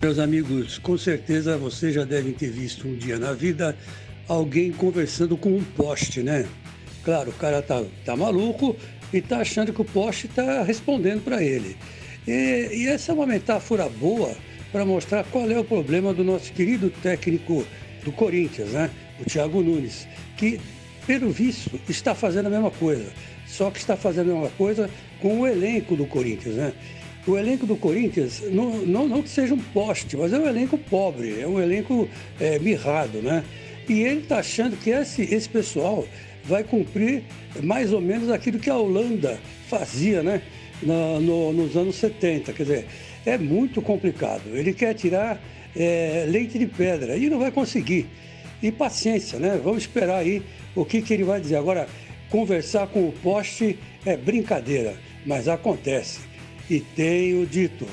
Meus amigos, com certeza vocês já devem ter visto um dia na vida alguém conversando com um poste, né? Claro, o cara tá, tá maluco e tá achando que o poste tá respondendo para ele. E, e essa é uma metáfora boa para mostrar qual é o problema do nosso querido técnico do Corinthians, né? O Thiago Nunes, que, pelo visto, está fazendo a mesma coisa, só que está fazendo a mesma coisa com o elenco do Corinthians, né? O elenco do Corinthians, não, não, não que seja um poste, mas é um elenco pobre, é um elenco é, mirrado, né? E ele está achando que esse, esse pessoal vai cumprir mais ou menos aquilo que a Holanda fazia, né? No, no, nos anos 70. Quer dizer, é muito complicado. Ele quer tirar é, leite de pedra e não vai conseguir. E paciência, né? Vamos esperar aí o que, que ele vai dizer. Agora, conversar com o poste é brincadeira, mas acontece. E tenho dito.